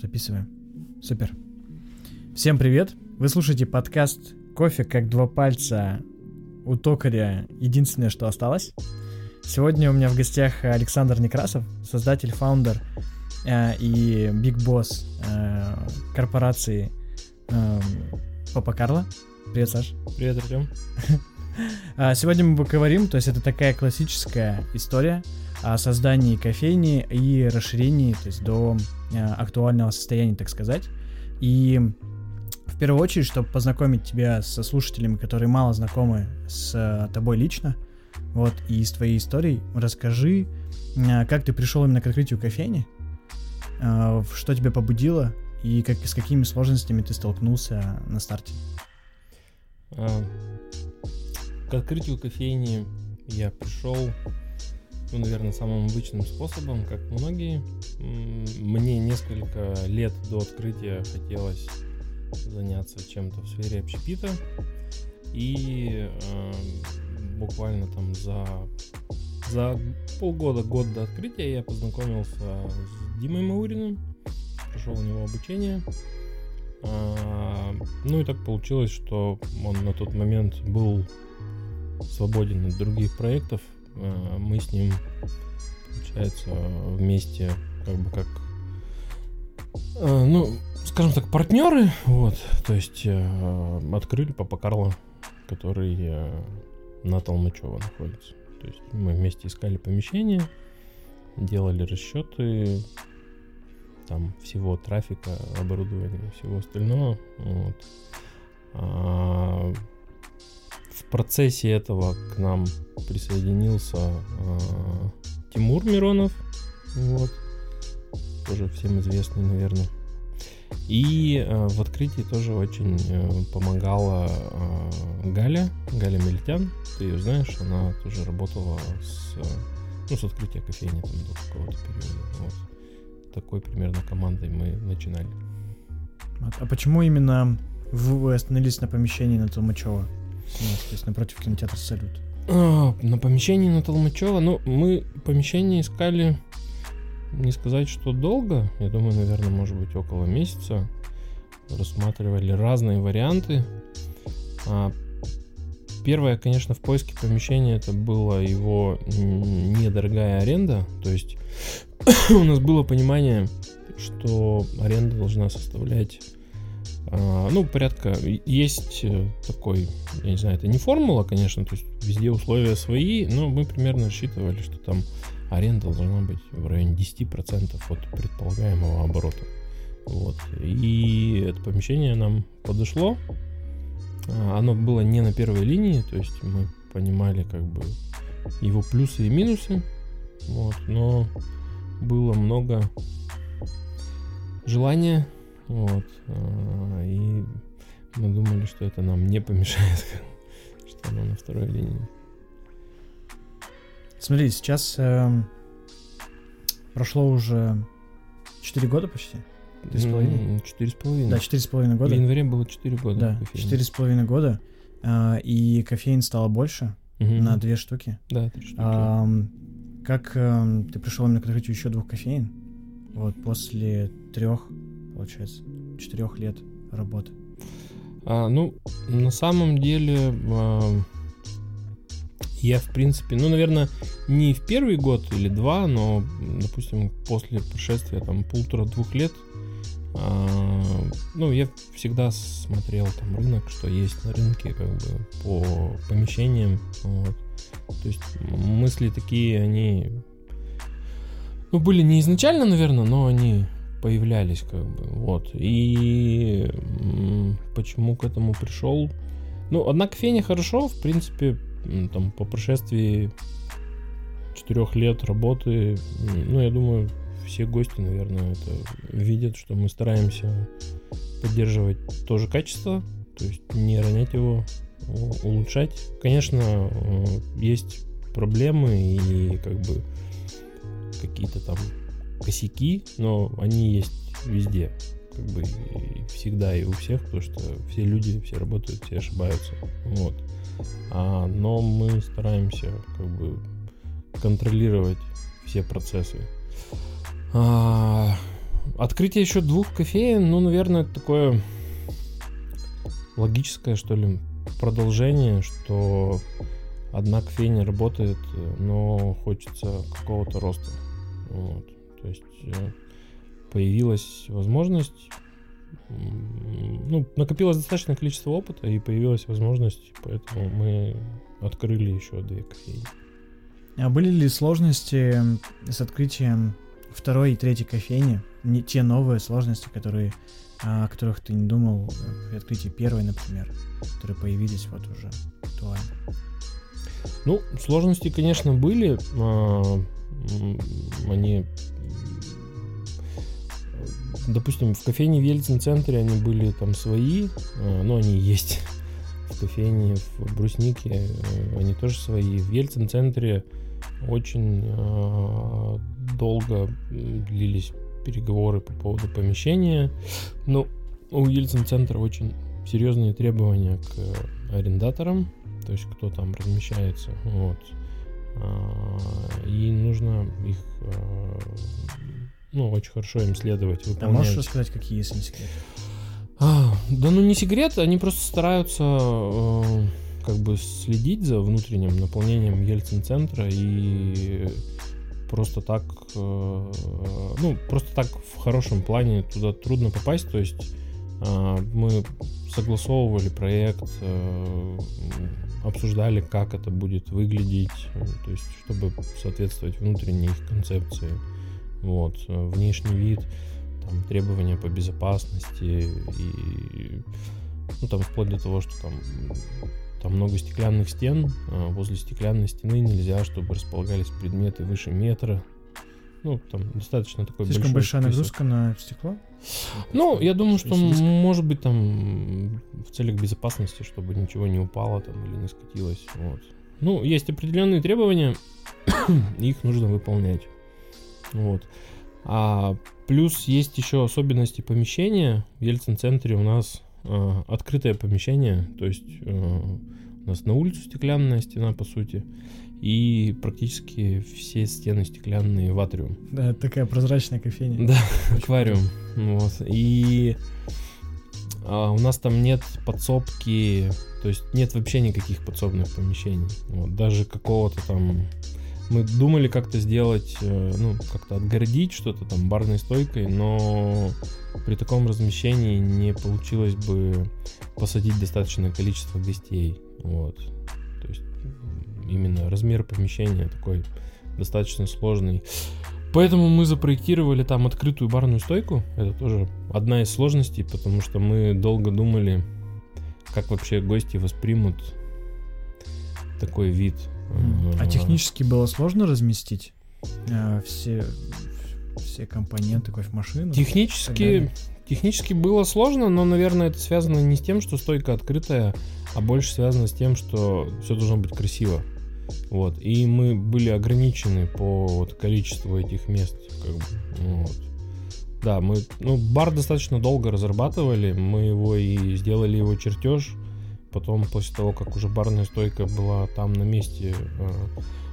Записываем. Супер. Всем привет. Вы слушаете подкаст «Кофе как два пальца» у токаря «Единственное, что осталось». Сегодня у меня в гостях Александр Некрасов, создатель, фаундер э, и биг босс э, корпорации э, Папа Карло. Привет, Саш. Привет, Артем. А, сегодня мы поговорим, то есть это такая классическая история о создании кофейни и расширении, то есть до э, актуального состояния, так сказать. И в первую очередь, чтобы познакомить тебя со слушателями, которые мало знакомы с э, тобой лично, вот, и с твоей историей, расскажи, как ты пришел именно к открытию кофейни, что тебя побудило и как, с какими сложностями ты столкнулся на старте. К открытию кофейни я пришел, ну, наверное, самым обычным способом, как многие. Мне несколько лет до открытия хотелось заняться чем-то в сфере общепита. И э, буквально там за, за полгода, год до открытия я познакомился с Димой Мауриным, прошел у него обучение. А, ну и так получилось, что он на тот момент был свободен от других проектов. А, мы с ним, получается, вместе как бы как а, ну, скажем так, партнеры, вот, то есть открыли Папа Карло, который на Толмачево находится. То есть мы вместе искали помещение, делали расчеты, там всего трафика, оборудования, всего остального. Вот. А, в процессе этого к нам присоединился а, Тимур Миронов, вот, тоже всем известный, наверное. И э, в открытии тоже очень э, помогала э, Галя, Галя Мельтян, ты ее знаешь, она тоже работала с, ну, с открытия кофейни там до какого-то периода. Вот такой примерно командой мы начинали. А почему именно вы остановились на помещении на Толмачева? То есть напротив кинотеатра «Салют». А, на помещении на Толмачева? Ну, мы помещение искали, не сказать, что долго. Я думаю, наверное, может быть, около месяца. Рассматривали разные варианты. А, первое, конечно, в поиске помещения это была его недорогая аренда. То есть у нас было понимание, что аренда должна составлять ну, порядка, есть э, такой, я не знаю, это не формула, конечно, то есть везде условия свои, но мы примерно рассчитывали, что там аренда должна быть в районе 10% от предполагаемого оборота. Вот. И это помещение нам подошло. А, оно было не на первой линии, то есть мы понимали как бы его плюсы и минусы. Вот, но было много желания, вот, а, и мы думали, что это нам не помешает, что оно на второй линии. Смотри, сейчас э, прошло уже 4 года почти. Три с половиной? Четыре с половиной. Да, четыре с половиной года. В январе было четыре года. Да, с половиной года. Э, и кофеин стало больше угу. на две штуки. Да, три штуки. А, как э, ты пришел именно к открытию еще двух кофеин? Вот после трех, получается, четырех лет работы. А, ну, на самом деле, а, я, в принципе, ну, наверное, не в первый год или два, но, допустим, после прошествия там полутора-двух лет, а, ну, я всегда смотрел там рынок, что есть на рынке, как бы, по помещениям, вот. То есть мысли такие, они ну, были не изначально, наверное, но они появлялись как бы, вот. И почему к этому пришел? Ну, одна кофейня хорошо, в принципе, там по прошествии четырех лет работы, ну, я думаю, все гости, наверное, это видят, что мы стараемся поддерживать тоже качество, то есть не ронять его, улучшать. Конечно, э, есть проблемы и как бы какие-то там косяки, но они есть везде, как бы и всегда и у всех, потому что все люди, все работают, все ошибаются, вот. А, но мы стараемся как бы контролировать все процессы. А, открытие еще двух кофеин, ну, наверное, такое логическое, что ли, продолжение, что одна кофейня работает, но хочется какого-то роста. Вот. То есть э, появилась возможность, ну, накопилось достаточное количество опыта, и появилась возможность, поэтому мы открыли еще две кофейни. А были ли сложности с открытием второй и третьей кофейни? Не те новые сложности, которые, о которых ты не думал при открытии первой, например, которые появились вот уже актуально? Ну, сложности, конечно, были. Они допустим, в кофейне в Ельцин-центре они были там свои, а, но они есть. В кофейне в Бруснике э, они тоже свои. В Ельцин-центре очень э, долго длились переговоры по поводу помещения. Но у Ельцин-центра очень серьезные требования к арендаторам, то есть кто там размещается. Вот. А, и нужно их а, ну, очень хорошо им следовать, выполнять. А можешь рассказать, какие, если не секрет? А, да ну не секрет, они просто стараются э, как бы следить за внутренним наполнением Ельцин-центра и просто так, э, ну, просто так в хорошем плане туда трудно попасть, то есть э, мы согласовывали проект, э, обсуждали, как это будет выглядеть, то есть чтобы соответствовать внутренней их концепции, вот, внешний вид, там, требования по безопасности и ну, там, вплоть до того, что там там много стеклянных стен. А возле стеклянной стены нельзя, чтобы располагались предметы выше метра. Ну, там достаточно такой Слишком большая список. нагрузка на стекло? Ну, я думаю, что может быть там в целях безопасности, чтобы ничего не упало там или не скатилось. Вот. Ну, есть определенные требования, их нужно выполнять. Вот. А плюс есть еще особенности помещения. В Ельцин-центре у нас э, открытое помещение, то есть э, у нас на улицу стеклянная стена, по сути, и практически все стены стеклянные в атриум. Да, такая прозрачная кофейня. Да, аквариум. Вот. И а, у нас там нет подсобки, то есть нет вообще никаких подсобных помещений. Вот, даже какого-то там мы думали как-то сделать, э, ну, как-то отгородить что-то там барной стойкой, но при таком размещении не получилось бы посадить достаточное количество гостей. Вот. То есть именно размер помещения такой достаточно сложный. Поэтому мы запроектировали там открытую барную стойку. Это тоже одна из сложностей, потому что мы долго думали, как вообще гости воспримут такой вид а технически было сложно разместить э, все, все компоненты кофемашины? Технически, технически было сложно, но, наверное, это связано не с тем, что стойка открытая, а больше связано с тем, что все должно быть красиво. Вот. И мы были ограничены по вот, количеству этих мест. Как бы, вот. Да, мы, ну, бар достаточно долго разрабатывали, мы его и сделали его чертеж, Потом, после того, как уже барная стойка была там на месте э,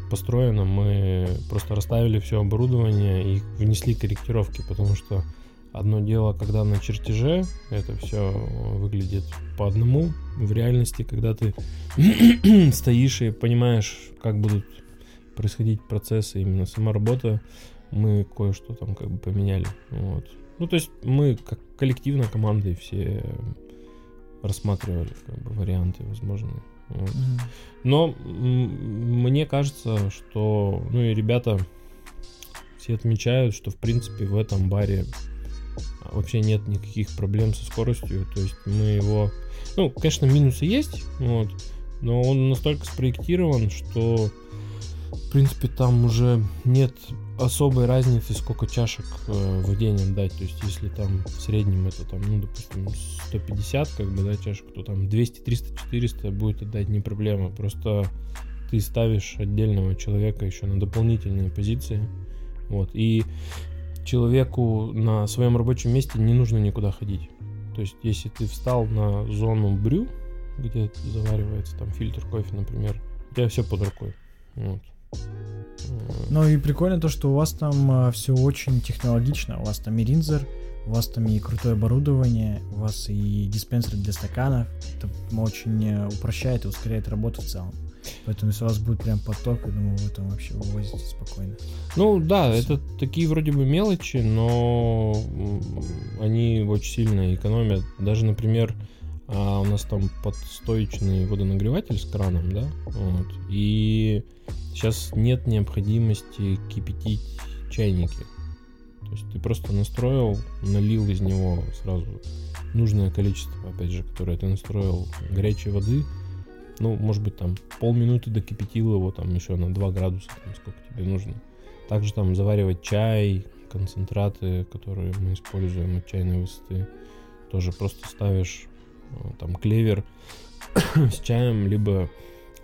построена, мы просто расставили все оборудование и внесли корректировки, потому что одно дело, когда на чертеже это все выглядит по одному, в реальности, когда ты стоишь и понимаешь, как будут происходить процессы, именно сама работа, мы кое-что там как бы поменяли. Вот. Ну, то есть мы как коллективно командой все рассматривали как бы, варианты возможные. Вот. Mm-hmm. Но мне кажется, что ну и ребята все отмечают, что в принципе в этом баре вообще нет никаких проблем со скоростью. То есть мы его. Ну, конечно, минусы есть, вот, но он настолько спроектирован, что в принципе там уже нет особой разницы, сколько чашек э, в день отдать. То есть, если там в среднем это там, ну, допустим, 150, как бы, да, чашек, то там 200, 300, 400 будет отдать не проблема. Просто ты ставишь отдельного человека еще на дополнительные позиции. Вот. И человеку на своем рабочем месте не нужно никуда ходить. То есть, если ты встал на зону брю, где заваривается там фильтр кофе, например, у тебя все под рукой. Вот. Ну и прикольно то, что у вас там а, все очень технологично. У вас там и ринзер, у вас там и крутое оборудование, у вас и диспенсер для стаканов. Это очень э, упрощает и ускоряет работу в целом. Поэтому если у вас будет прям поток, я думаю, вы там вообще вывозите спокойно. Ну да, Все. это такие вроде бы мелочи, но они очень сильно экономят. Даже, например, а у нас там подстоечный водонагреватель с краном, да, вот, и сейчас нет необходимости кипятить чайники. То есть ты просто настроил, налил из него сразу нужное количество, опять же, которое ты настроил горячей воды, ну, может быть, там полминуты докипятил его, там еще на 2 градуса, там, сколько тебе нужно. Также там заваривать чай, концентраты, которые мы используем от чайной высоты, тоже просто ставишь э, там клевер с чаем, либо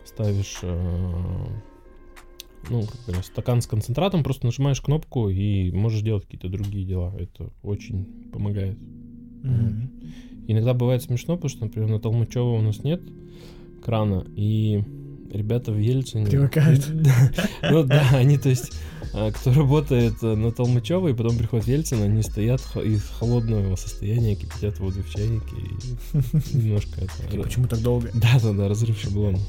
ставишь э, ну, стакан с концентратом, просто нажимаешь кнопку и можешь делать какие-то другие дела. Это очень помогает. Mm-hmm. Иногда бывает смешно, потому что, например, на Толмачева у нас нет крана, и ребята в Ельцине... Привыкают. Ну да, они, то есть, а, кто работает э, на Толмачева и потом приходит Ельцин, они стоят из холодного состояния, кипятят воду в чайнике и немножко это... Почему так долго? Да-да-да, разрыв шаблона.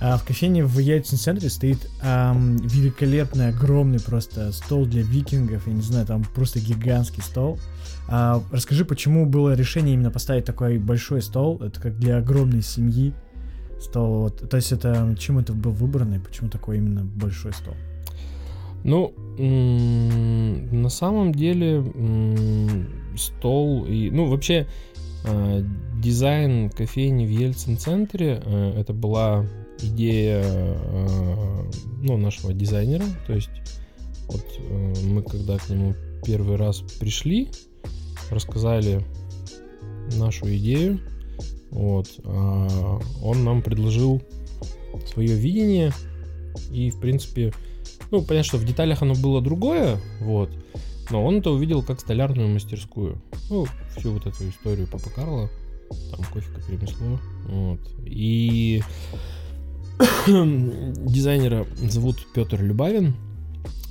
А в кофейне в Ельцин-центре стоит великолепный, огромный просто стол для викингов, я не знаю, там просто гигантский стол. А, расскажи, почему было решение именно поставить такой большой стол? Это как для огромной семьи стол. Вот. То есть это чем это был выбрано и почему такой именно большой стол? Ну, на самом деле стол и, ну, вообще а, дизайн кофейни в Ельцин-центре э, это была идея а, ну, нашего дизайнера. То есть вот э, мы когда к нему первый раз пришли, рассказали нашу идею, вот, а он нам предложил свое видение и, в принципе, ну, понятно, что в деталях оно было другое, вот. Но он это увидел как столярную мастерскую. Ну, всю вот эту историю Папа Карла. Там кофе как ремесло. Вот. И дизайнера зовут Петр Любавин.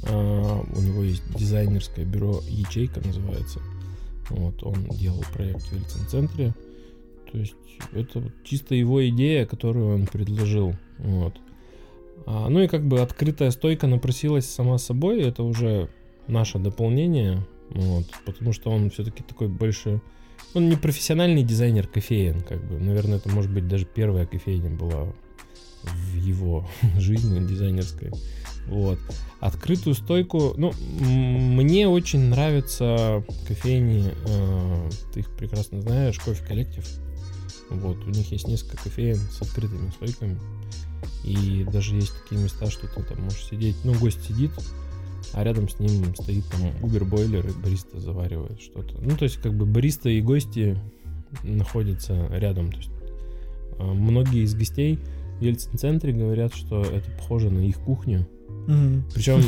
А, у него есть дизайнерское бюро «Ячейка» называется. Вот, он делал проект в Ельцин-центре. То есть это чисто его идея, которую он предложил. Вот. А, ну и как бы открытая стойка напросилась сама собой, это уже наше дополнение, вот, потому что он все-таки такой больше... Он не профессиональный дизайнер кофеин, как бы. Наверное, это может быть даже первая кофейня была в его жизни дизайнерской. Вот. Открытую стойку, ну, мне очень нравятся кофейни, э, ты их прекрасно знаешь, кофе коллектив. Вот, у них есть несколько кофеин с открытыми стойками. И даже есть такие места, что ты там можешь сидеть, ну, гость сидит, а рядом с ним стоит там Uber-бойлер, и бариста заваривает что-то. Ну, то есть, как бы бариста и гости находятся рядом. То есть, а, многие из гостей в Ельцин-центре говорят, что это похоже на их кухню. Mm-hmm. Причем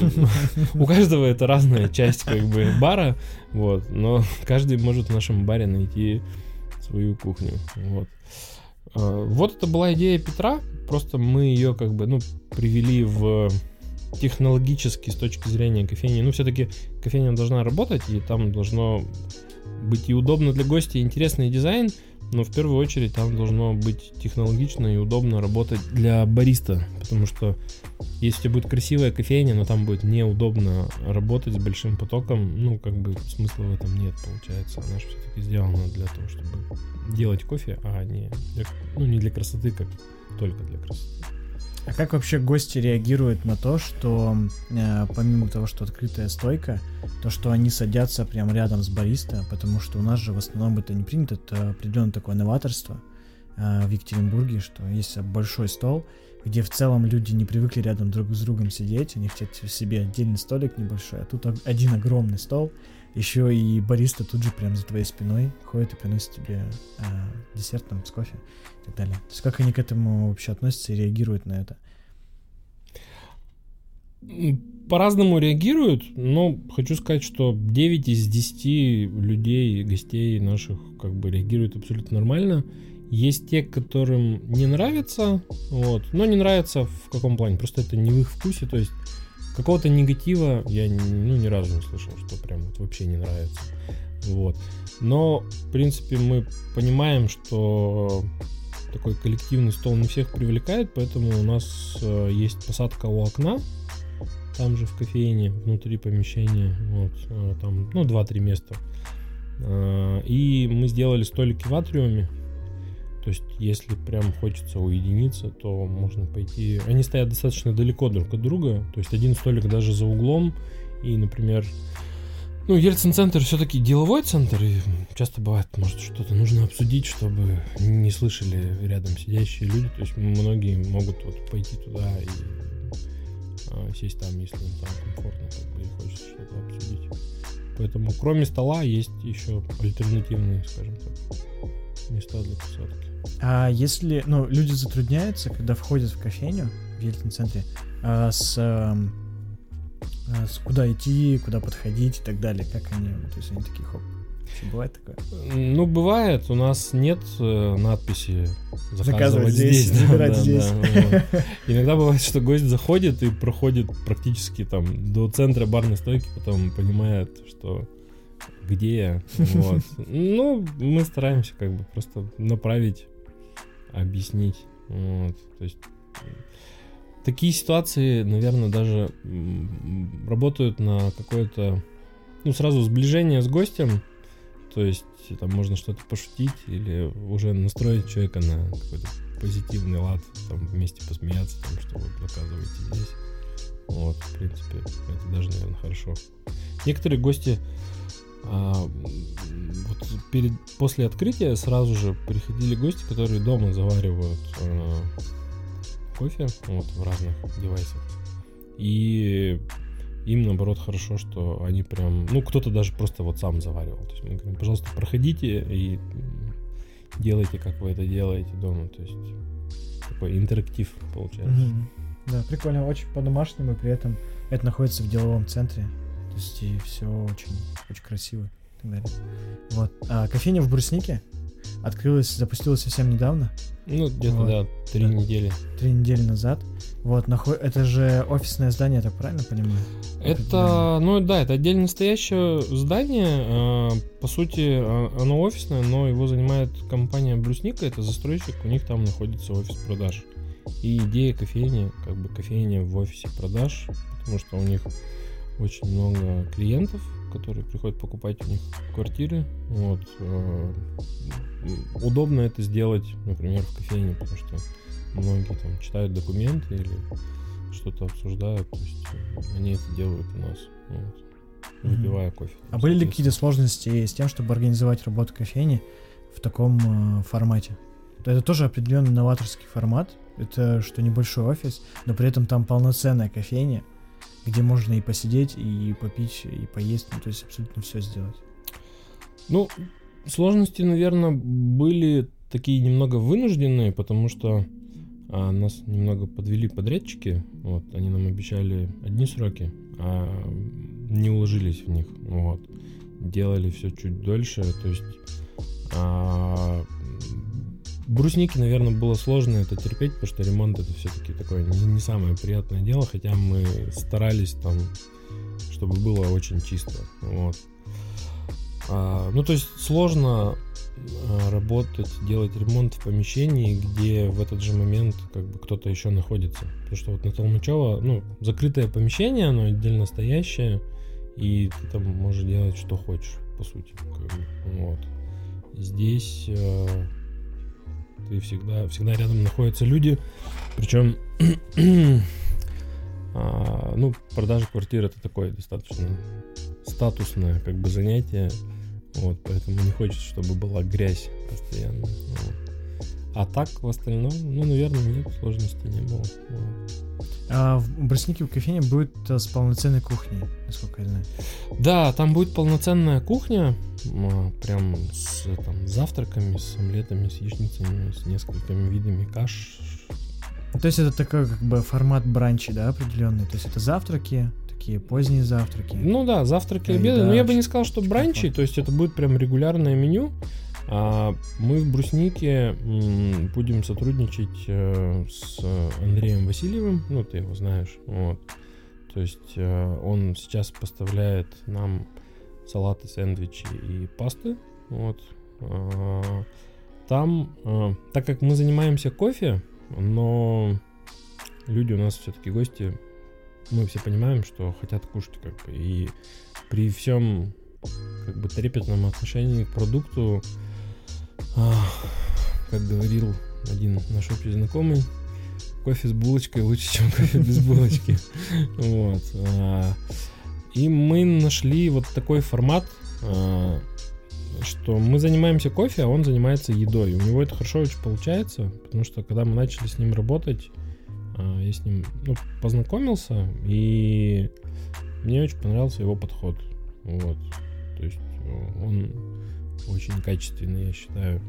у каждого это разная часть как бы бара, вот, но каждый может в нашем баре найти свою кухню, вот. А, вот это была идея Петра, просто мы ее как бы, ну, привели в технологически с точки зрения кофейни. Ну, все-таки кофейня должна работать, и там должно быть и удобно для гостей, и интересный дизайн, но в первую очередь там должно быть технологично и удобно работать для бариста, потому что если у тебя будет красивая кофейня, но там будет неудобно работать с большим потоком, ну, как бы смысла в этом нет, получается. Она же все-таки сделана для того, чтобы делать кофе, а не для, ну, не для красоты, как только для красоты. А как вообще гости реагируют на то, что э, помимо того, что открытая стойка, то, что они садятся прямо рядом с бариста, потому что у нас же в основном это не принято, это определенное такое новаторство э, в Екатеринбурге, что есть большой стол, где в целом люди не привыкли рядом друг с другом сидеть, они хотят себе отдельный столик небольшой, а тут один огромный стол, еще и бариста тут же прям за твоей спиной ходит и приносит тебе э, десерт там с кофе и так далее. То есть как они к этому вообще относятся и реагируют на это? По-разному реагируют, но хочу сказать, что 9 из 10 людей, гостей наших, как бы реагируют абсолютно нормально. Есть те, которым не нравится, вот, но не нравится в каком плане, просто это не в их вкусе, то есть какого-то негатива я ну, ни разу не слышал, что прям вот вообще не нравится. Вот. Но, в принципе, мы понимаем, что такой коллективный стол не всех привлекает, поэтому у нас э, есть посадка у окна, там же в кофейне, внутри помещения, вот, э, там, ну, 2-3 места. Э, и мы сделали столики в атриуме, то есть, если прям хочется уединиться, то можно пойти... Они стоят достаточно далеко друг от друга, то есть один столик даже за углом, и, например, ну, Ельцин-центр все-таки деловой центр, и часто бывает, может, что-то нужно обсудить, чтобы не слышали рядом сидящие люди. То есть многие могут вот пойти туда и а, сесть там, если им там комфортно, как бы, и хочется что-то обсудить. Поэтому кроме стола есть еще альтернативные, скажем так, места для посадки. А если, ну, люди затрудняются, когда входят в кофейню в Ельцин-центре, а, с Э, куда идти, куда подходить и так далее, как они, то есть они такие, хоп, бывает такое? Ну, бывает, у нас нет э, надписи заказывать, заказывать здесь, здесь забирать да, здесь. Да, вот. Иногда бывает, что гость заходит и проходит практически там до центра барной стойки, потом понимает, что где я. Вот. Ну, мы стараемся как бы просто направить, объяснить. Вот. То есть такие ситуации, наверное, даже работают на какое-то, ну, сразу сближение с гостем. То есть там можно что-то пошутить или уже настроить человека на какой-то позитивный лад, там вместе посмеяться, там, что вот заказываете здесь. Вот, в принципе, это даже, наверное, хорошо. Некоторые гости а, вот перед, после открытия сразу же приходили гости, которые дома заваривают а, кофе вот, в разных девайсах. И им, наоборот, хорошо, что они прям... Ну, кто-то даже просто вот сам заваривал. То есть мы говорим, пожалуйста, проходите и делайте, как вы это делаете дома. То есть такой интерактив получается. Mm-hmm. Да, прикольно, очень по-домашнему, и при этом это находится в деловом центре. То есть и все очень, очень красиво и так далее. Вот. А кофейня в Бруснике открылась, запустилась совсем недавно. Ну, где-то, вот. да, три да. недели. Три недели назад. Вот, наход... это же офисное здание, я так правильно понимаю? Это, ну да, это отдельно стоящее здание. А, по сути, а, оно офисное, но его занимает компания Брусника, это застройщик, у них там находится офис продаж. И идея кофейни, как бы кофейня в офисе продаж, потому что у них очень много клиентов, которые приходят покупать у них квартиры. Вот. Э, удобно это сделать, например, в кофейне, потому что многие там читают документы или что-то обсуждают, то есть э, они это делают у нас, вот, выпивая mm-hmm. кофе. А были ли какие-то сложности с тем, чтобы организовать работу кофейни в таком э, формате? Это тоже определенный новаторский формат. Это что небольшой офис, но при этом там полноценная кофейня, где можно и посидеть, и попить, и поесть, ну, то есть абсолютно все сделать. Ну, сложности, наверное, были такие немного вынужденные, потому что а, нас немного подвели подрядчики. Вот, они нам обещали одни сроки, а не уложились в них. Вот. Делали все чуть дольше. То есть а, брусники, наверное, было сложно это терпеть, потому что ремонт это все-таки такое не, не самое приятное дело, хотя мы старались там, чтобы было очень чисто. Вот. А, ну, то есть сложно а, работать, делать ремонт в помещении, где в этот же момент как бы кто-то еще находится. Потому что вот на Толмачева, ну, закрытое помещение, оно отдельно стоящее, и ты там можешь делать что хочешь, по сути. Как бы, вот. Здесь э, ты всегда, всегда рядом находятся люди, причем а, ну, продажа квартир это такое достаточно статусное как бы занятие. Вот, поэтому не хочется, чтобы была грязь постоянно. Вот. А так в остальном, ну, наверное, нет, сложностей не было. Вот. А в Бруснике в кофейне будет э, с полноценной кухней, насколько я знаю. Да, там будет полноценная кухня, прям с там, завтраками, с омлетами, с яичницами, с несколькими видами каш. То есть это такой как бы формат бранчи, да, определенный. То есть это завтраки, такие поздние завтраки. Ну да, завтраки, обеды. Но я бы не сказал, что бранчи, то есть это будет прям регулярное меню. А мы в Бруснике будем сотрудничать э, с Андреем Васильевым, ну ты его знаешь, вот. То есть э, он сейчас поставляет нам салаты, сэндвичи и пасты, вот. А, там, э, так как мы занимаемся кофе, но люди у нас все-таки гости, мы все понимаем, что хотят кушать как бы. И при всем как бы трепетном отношении к продукту, как говорил один наш общий знакомый, кофе с булочкой лучше, чем кофе без булочки. Вот. А, и мы нашли вот такой формат, а, что мы занимаемся кофе, а он занимается едой. У него это хорошо очень получается, потому что когда мы начали с ним работать, а, я с ним ну, познакомился, и мне очень понравился его подход. Вот. То есть он очень качественный, я считаю.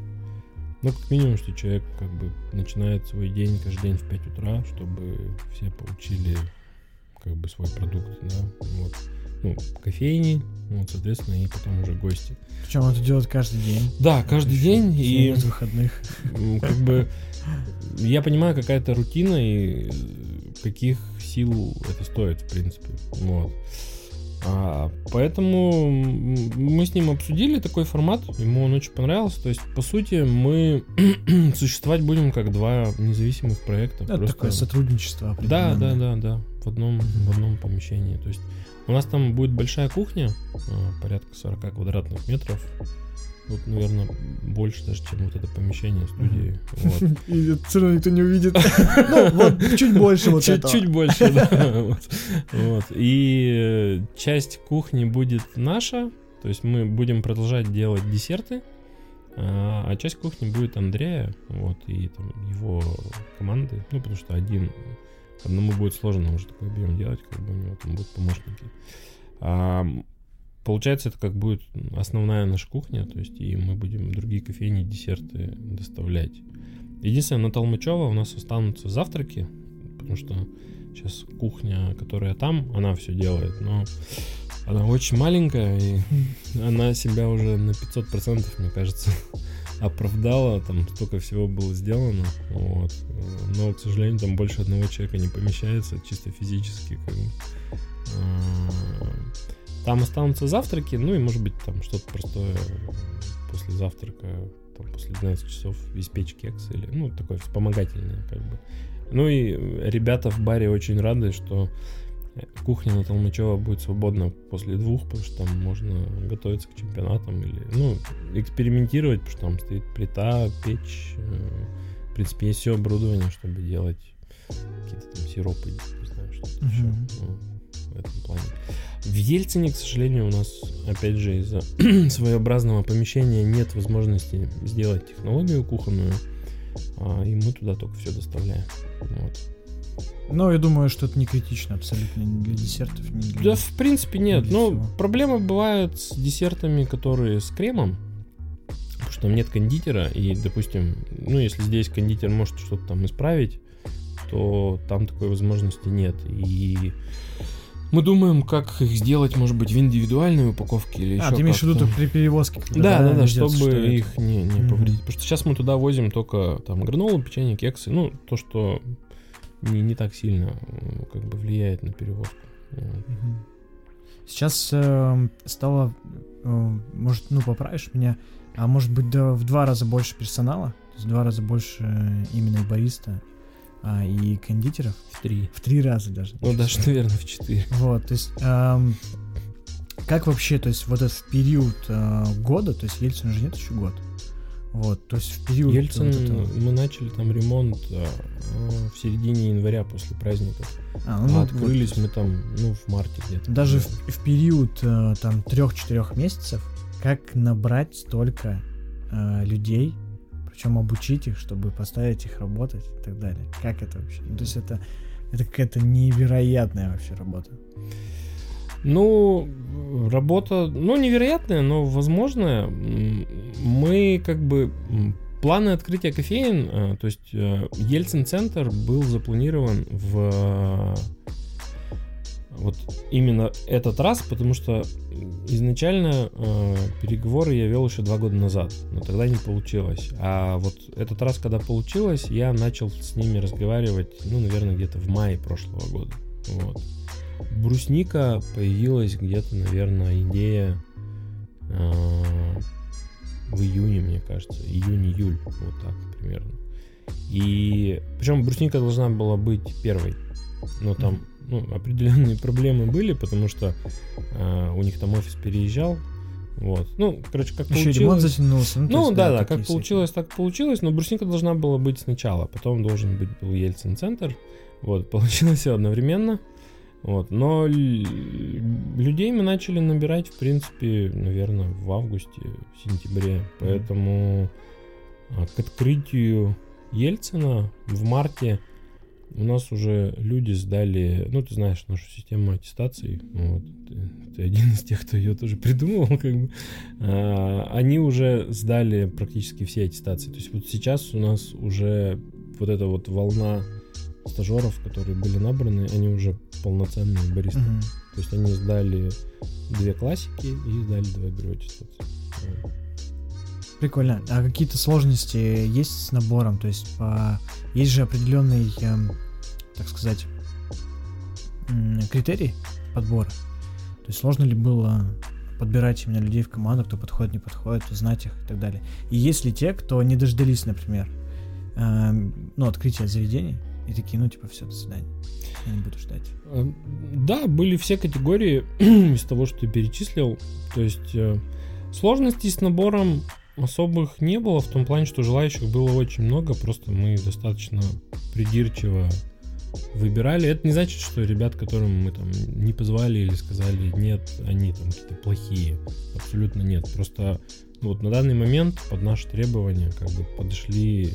Ну, как минимум, что человек как бы начинает свой день каждый день в 5 утра, чтобы все получили как бы свой продукт, да, вот. Ну, кофейни, вот, соответственно, и потом уже гости. Причем он это делает каждый день. Да, каждый день, и... Без выходных. Как бы я понимаю, какая-то рутина и каких сил это стоит, в принципе. Вот. А, поэтому мы с ним обсудили такой формат, ему он очень понравился. То есть, по сути, мы существовать будем как два независимых проекта. Это просто... такое сотрудничество. Да, да, да, да, в одном, в одном помещении. То есть, у нас там будет большая кухня, а, порядка 40 квадратных метров. Вот, наверное, больше даже, чем вот это помещение студии. Вот. И все равно никто не увидит. Ну, вот чуть больше вот чуть, чуть больше, да. Вот. И часть кухни будет наша, то есть мы будем продолжать делать десерты, а, а часть кухни будет Андрея, вот, и там его команды, ну, потому что один, одному будет сложно уже такой объем делать, как бы у него там будут помощники. А Получается, это как будет основная наша кухня, то есть и мы будем другие кофейни, десерты доставлять. Единственное, на Толмачева у нас останутся завтраки, потому что сейчас кухня, которая там, она все делает, но она очень маленькая, и она себя уже на 500%, мне кажется, оправдала, там столько всего было сделано, вот. Но, к сожалению, там больше одного человека не помещается, чисто физически, как бы. Там останутся завтраки, ну и может быть там что-то простое после завтрака, там, после 12 часов испечь кекс или, ну, такое вспомогательное как бы. Ну и ребята в баре очень рады, что кухня на Толмачева будет свободна после двух, потому что там можно готовиться к чемпионатам или, ну, экспериментировать, потому что там стоит плита, печь, э, в принципе, есть все оборудование, чтобы делать какие-то там сиропы, не знаю, что-то uh-huh. еще. Ну, в этом плане. В Ельцине, к сожалению, у нас, опять же, из-за своеобразного помещения нет возможности сделать технологию кухонную, а, и мы туда только все доставляем. Вот. Но я думаю, что это не критично абсолютно ни для десертов, ни для... Да, в принципе, нет. Но всего. проблема бывает с десертами, которые с кремом, потому что там нет кондитера, и, допустим, ну, если здесь кондитер может что-то там исправить, то там такой возможности нет. И мы думаем, как их сделать, может быть, в индивидуальной упаковке или а, еще. А, ты имеешь в виду при перевозке? Да, да, да, чтобы что их не, не mm-hmm. повредить. Потому что сейчас мы туда возим только там гранолу, печенье, кексы. Ну, то, что не, не так сильно как бы влияет на перевозку. Mm-hmm. Сейчас э, стало, э, может, ну, поправишь меня, а может быть, да, в два раза больше персонала, то есть в два раза больше э, именно бариста а, и кондитеров. В три. В три раза даже. Ну, даже, наверное, в четыре. Вот, то есть... Эм, как вообще, то есть вот этот период э, года, то есть Ельцин же нет еще год. Вот, то есть в период... Ельцин, вот этого... мы начали там ремонт э, в середине января после праздников. А, ну, а открылись вот, мы там, ну, в марте где-то. Даже в, в период э, там трех-четырех месяцев, как набрать столько э, людей, причем обучить их, чтобы поставить их работать и так далее. Как это вообще? Ну, то есть это, это какая-то невероятная вообще работа. Ну, работа, ну, невероятная, но возможная. Мы как бы планы открытия кофеин, э, то есть э, Ельцин-центр был запланирован в вот именно этот раз, потому что изначально э, переговоры я вел еще два года назад, но тогда не получилось. А вот этот раз, когда получилось, я начал с ними разговаривать, ну, наверное, где-то в мае прошлого года. Вот. Брусника появилась где-то, наверное, идея э, в июне, мне кажется, июнь-июль, вот так примерно. И причем брусника должна была быть первой, но там ну, определенные проблемы были, потому что э, у них там офис переезжал. Вот. Ну, короче, как Еще получилось. ремонт затянулся. Ну, Ну есть, да, да, как всякие. получилось, так получилось, но брусника должна была быть сначала, потом должен быть был Ельцин-центр. Вот, получилось все одновременно. Вот, но людей мы начали набирать, в принципе, наверное, в августе, в сентябре. Поэтому а, к открытию Ельцина в марте у нас уже люди сдали, ну, ты знаешь нашу систему аттестации, вот, ты, ты один из тех, кто ее тоже придумал, как бы, А, они уже сдали практически все аттестации. То есть вот сейчас у нас уже вот эта вот волна стажеров, которые были набраны, они уже полноценные баристы. Мгм. То есть они сдали две классики и сдали два бюро аттестации. Вот. Прикольно. А какие-то сложности есть с набором? То есть по... есть же определенный, эм, так сказать, критерий подбора. То есть сложно ли было подбирать именно людей в команду, кто подходит, не подходит, узнать их и так далее. И есть ли те, кто не дождались, например, эм, ну, открытия заведений, и такие, ну, типа, все, до свидания. Я не буду ждать. Э, Да, были все категории из того, что ты перечислил. То есть э, сложностей с набором особых не было, в том плане, что желающих было очень много, просто мы достаточно придирчиво выбирали. Это не значит, что ребят, которым мы там не позвали или сказали нет, они там какие-то плохие. Абсолютно нет. Просто ну, вот на данный момент под наши требования как бы подошли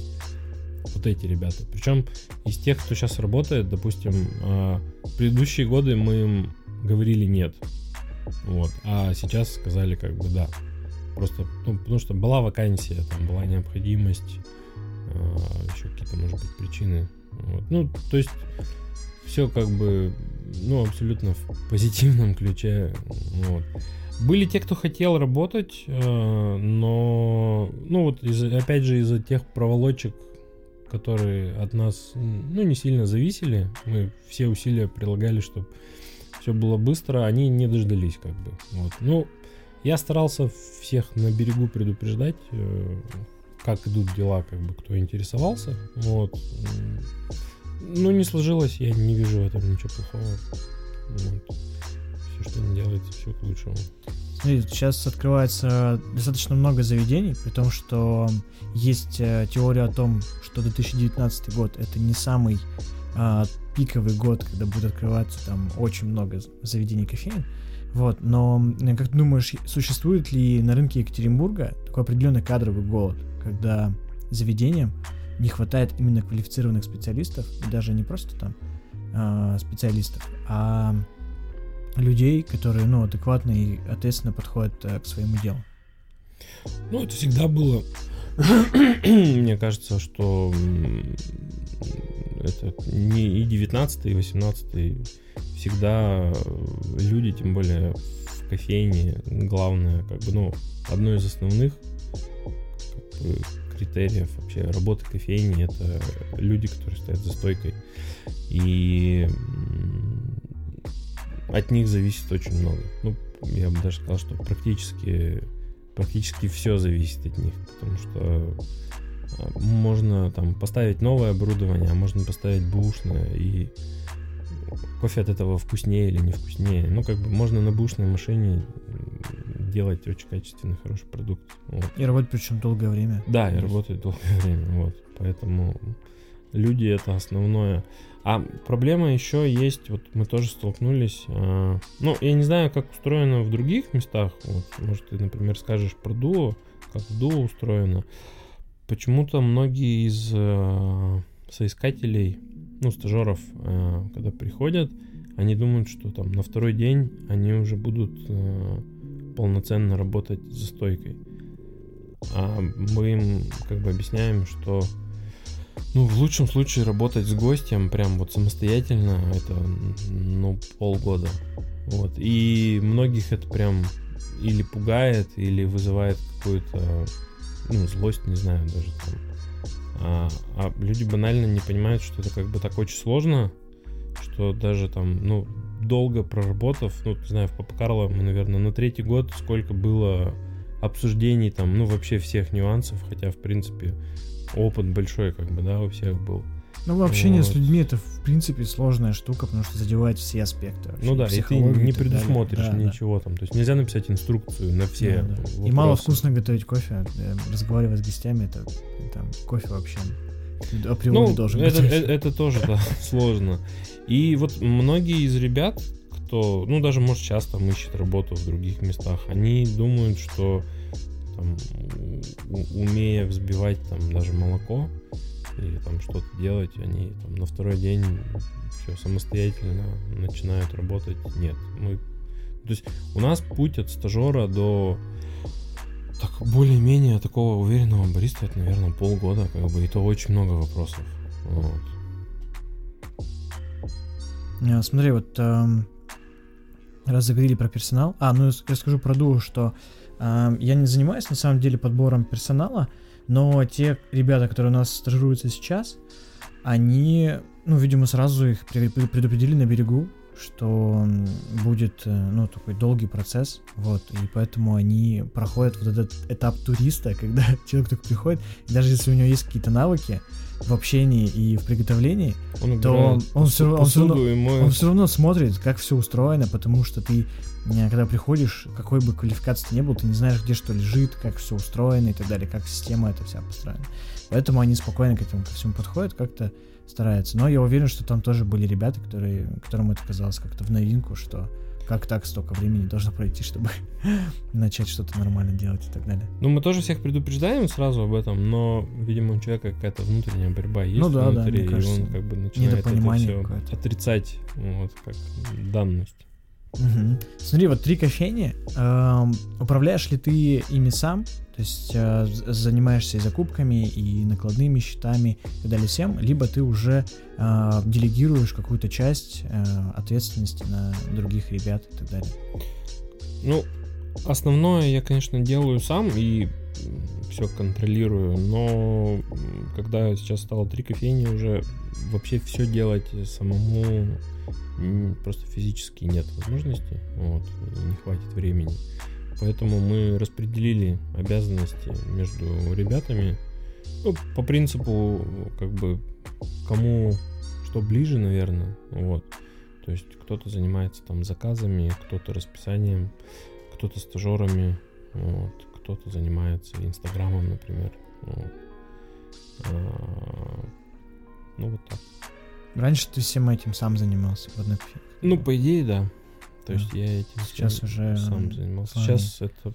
вот эти ребята. Причем из тех, кто сейчас работает, допустим, а, предыдущие годы мы им говорили нет. Вот. А сейчас сказали как бы да. Просто, ну, потому что была вакансия, там была необходимость, а, еще какие-то, может быть, причины. Вот. Ну, то есть, все как бы, ну, абсолютно в позитивном ключе. Вот. Были те, кто хотел работать, э, но, ну, вот, из, опять же, из-за тех проволочек, которые от нас, ну, не сильно зависели, мы все усилия прилагали, чтобы все было быстро, они не дождались, как бы. Вот. Ну, я старался всех на берегу предупреждать, э, как идут дела, как бы, кто интересовался. Вот. Ну, не сложилось, я не вижу в этом ничего плохого. Вот. Все, что не делается, все к лучшему. Смотри, сейчас открывается достаточно много заведений, при том, что есть э, теория о том, что 2019 год это не самый а, пиковый год, когда будет открываться там очень много заведений кофеин. Вот, но как ты думаешь, существует ли на рынке Екатеринбурга такой определенный кадровый голод, когда заведениям не хватает именно квалифицированных специалистов, даже не просто там а, специалистов, а людей, которые, ну, адекватно и ответственно подходят э, к своему делу. Ну, это всегда было. Мне кажется, что это не и 19 и 18 всегда э, люди, тем более в кофейне, главное, как бы, ну, одно из основных критериев вообще работы кофейни это люди, которые стоят за стойкой. И от них зависит очень много. Ну, я бы даже сказал, что практически практически все зависит от них, потому что а, можно там поставить новое оборудование, а можно поставить бушное, и кофе от этого вкуснее или не вкуснее. Ну, как бы можно на бушной машине делать очень качественный, хороший продукт. Вот. И работать причем долгое время. Да, и работает долгое время, вот. Поэтому люди это основное. А проблема еще есть, вот мы тоже столкнулись. а, ну, я не знаю, как устроено в других местах. Вот, может, ты, например, скажешь про дуо, как в дуо устроено. Почему-то многие из а, соискателей, ну, стажеров, а, когда приходят, они думают, что там на второй день они уже будут а, полноценно работать за стойкой. А мы им как бы объясняем, что Ну, в лучшем случае работать с гостем прям вот самостоятельно, это, ну, полгода. Вот. И многих это прям или пугает, или вызывает какую-то, ну, злость, не знаю, даже там. А, а люди банально не понимают, что это как бы так очень сложно, что даже там, ну, долго проработав, ну, не знаю, в Папа Карло мы, наверное, на третий год сколько было обсуждений там, ну, вообще всех нюансов, хотя, в принципе, опыт большой, как бы, да, у всех был. Ну, общение вот. с людьми это, в принципе, сложная штука, потому что задевает все аспекты. Вообще, ну да, и ты не предусмотришь да, ничего да. там. То есть нельзя написать инструкцию на все. Да, да. И мало вкусно готовить кофе, э, разговаривать с гостями, это там кофе вообще априори ну, должен это, быть. Это, это тоже, да, сложно. И вот многие из ребят, кто, ну, даже, может, часто ищет работу в других местах, они думают, что там, умея взбивать там даже молоко или там что-то делать, они там на второй день все самостоятельно начинают работать. Нет, мы... То есть у нас путь от стажера до так более-менее такого уверенного бариста это, наверное, полгода, как бы, и то очень много вопросов. Вот. А, смотри, вот эм, раз заговорили про персонал. А, ну я расскажу про Ду, что эм, я не занимаюсь на самом деле подбором персонала, но те ребята, которые у нас стажируются сейчас, они, ну, видимо, сразу их предупредили на берегу, что будет, э, ну, такой долгий процесс, вот, и поэтому они проходят вот этот этап туриста, когда человек только приходит, даже если у него есть какие-то навыки в общении и в приготовлении, он то он, он, все, он, все равно, он все равно смотрит, как все устроено, потому что ты, э, когда приходишь, какой бы квалификации ты не был, ты не знаешь, где что лежит, как все устроено и так далее, как система это вся построена. Поэтому они спокойно к этому ко всему подходят, как-то старается. Но я уверен, что там тоже были ребята, которые, которым это казалось как-то в новинку, что как так столько времени должно пройти, чтобы начать что-то нормально делать и так далее. Ну, мы тоже всех предупреждаем сразу об этом, но, видимо, у человека какая-то внутренняя борьба есть ну, да, внутри, да, кажется, и он как бы начинает это все отрицать, вот, как данность. Угу. Смотри, вот три кофейни. Эм, управляешь ли ты ими сам? То есть э, занимаешься и закупками, и накладными счетами, и далее всем, либо ты уже э, делегируешь какую-то часть э, ответственности на других ребят и так далее. Ну, основное я, конечно, делаю сам и все контролирую, но когда сейчас стало три кофейни, уже вообще все делать самому просто физически нет возможности, вот, не хватит времени. Поэтому мы распределили обязанности между ребятами. Ну, по принципу, как бы, кому что ближе, наверное. Вот. То есть кто-то занимается там заказами, кто-то расписанием, кто-то стажерами, вот, кто-то занимается инстаграмом, например. Вот. А, ну вот так. Раньше ты всем этим сам занимался в одной Ну, по идее, да. То есть я этим сейчас уже сам занимался. Сейчас это.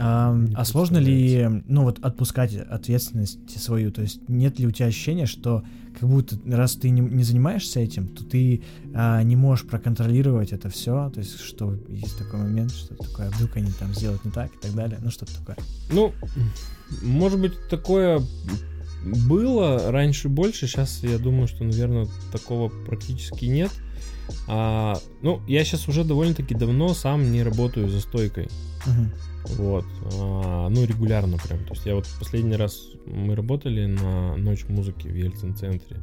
А, а сложно ли, ну вот отпускать ответственность свою? То есть нет ли у тебя ощущения, что как будто раз ты не, не занимаешься этим, то ты а, не можешь проконтролировать это все? То есть что есть такой момент, что такое, вдруг они там сделают не так и так далее, ну что-то такое. Ну, может быть такое было раньше больше, сейчас я думаю, что, наверное, такого практически нет. А, ну, я сейчас уже довольно-таки давно сам не работаю за стойкой. Uh-huh. Вот. А, ну, регулярно прям. То есть я вот последний раз мы работали на Ночь музыки в Ельцин-центре.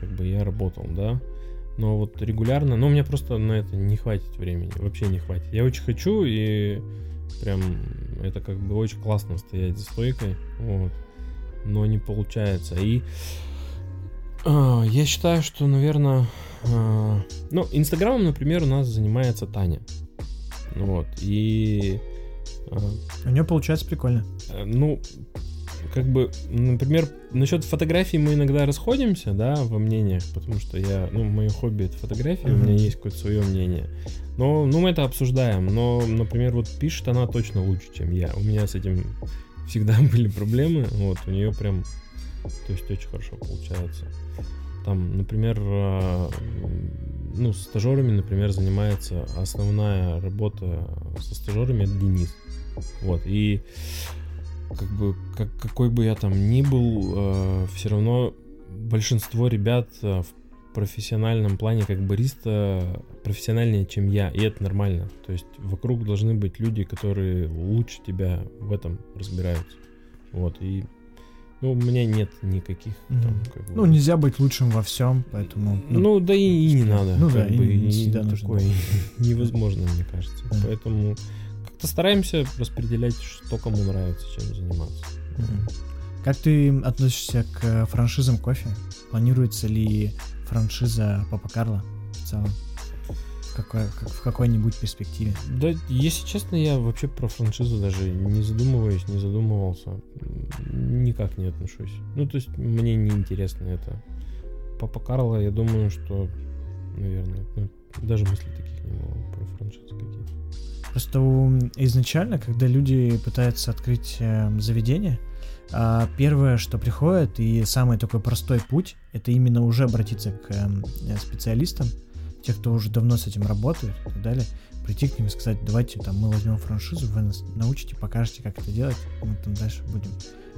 Как бы я работал, да. Но вот регулярно, ну, мне просто на это не хватит времени. Вообще не хватит. Я очень хочу, и прям это как бы очень классно стоять за стойкой. Вот но не получается. И э, я считаю, что, наверное, э, ну, Инстаграмом, например, у нас занимается Таня. Вот, и... Э, у нее получается прикольно. Э, ну, как бы, например, насчет фотографий мы иногда расходимся, да, во мнениях, потому что я, ну, мое хобби это фотографии, uh-huh. у меня есть какое-то свое мнение. Но, ну, мы это обсуждаем. Но, например, вот пишет она точно лучше, чем я. У меня с этим всегда были проблемы. Вот, у нее прям, то есть очень хорошо получается. Там, например, а, ну, с стажерами, например, занимается основная работа со стажерами это Денис. Вот, и как бы как, какой бы я там ни был, э, а, все равно большинство ребят э, в профессиональном плане как бариста профессиональнее, чем я, и это нормально. То есть вокруг должны быть люди, которые лучше тебя в этом разбираются. Вот, и ну, у меня нет никаких Мгм. там, как бы- Ну, нельзя быть лучшим во всем, поэтому... Ну, да и, и не надо. Ну как да, и бы, и всегда нужно такое невозможно, мне кажется. Да. Поэтому как-то стараемся распределять, что кому нравится, чем заниматься. Мгм. Как ты относишься к франшизам кофе? Планируется ли франшиза Папа Карло в целом? Какой, как- в какой-нибудь перспективе? Да, если честно, я вообще про франшизу даже не задумываюсь, не задумывался. Никак не отношусь. Ну, то есть, мне не интересно это. Папа Карло, я думаю, что, наверное, ну, даже мыслей таких не было про франшизы какие-то. Просто у- изначально, когда люди пытаются открыть э, заведение, первое, что приходит, и самый такой простой путь, это именно уже обратиться к эм, специалистам, те, кто уже давно с этим работает и так далее, прийти к ним и сказать, давайте там мы возьмем франшизу, вы нас научите, покажете, как это делать, мы там дальше будем